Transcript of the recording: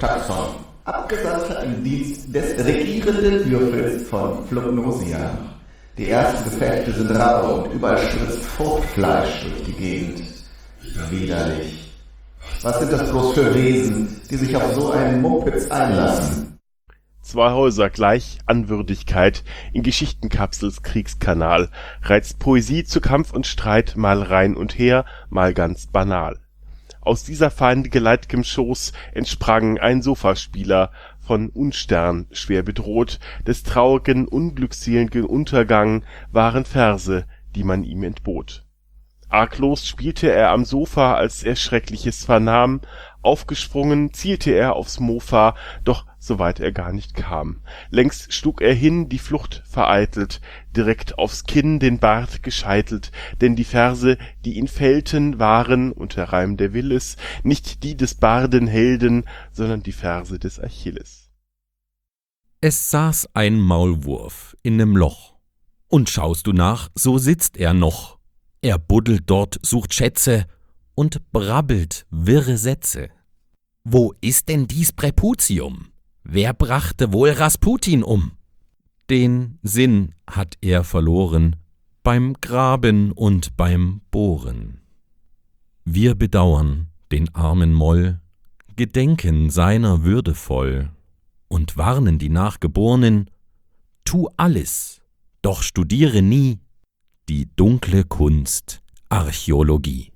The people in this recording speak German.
Taxon, abgesandte im Dienst des regierenden Würfels von Flognosia. Die ersten Gefechte sind rau und überall spritzt Fruchtfleisch durch die Gegend. Widerlich. Was sind das bloß für Wesen, die sich auf so einen Mumpitz einlassen? Zwei Häuser gleich Anwürdigkeit in Geschichtenkapsels Kriegskanal reizt Poesie zu Kampf und Streit mal rein und her, mal ganz banal. Aus dieser feindgeleit'gem Schoß entsprang ein Sofaspieler von Unstern schwer bedroht, des traurigen unglückseligen Untergang waren Verse, die man ihm entbot. Arglos spielte er am Sofa, als er Schreckliches vernahm, aufgesprungen zielte er aufs Mofa, doch so weit er gar nicht kam. Längst schlug er hin, die Flucht vereitelt, direkt aufs Kinn den Bart gescheitelt, denn die Verse, die ihn fällten, waren, und der Reim der will es, nicht die des Barden Helden, sondern die Verse des Achilles. Es saß ein Maulwurf in nem Loch, und schaust du nach, so sitzt er noch. Er buddelt dort, sucht Schätze und brabbelt wirre Sätze. Wo ist denn dies Präputium? Wer brachte wohl Rasputin um? Den Sinn hat er verloren beim Graben und beim Bohren. Wir bedauern den armen Moll, gedenken seiner würdevoll und warnen die Nachgebornen, tu alles, doch studiere nie die dunkle Kunst Archäologie.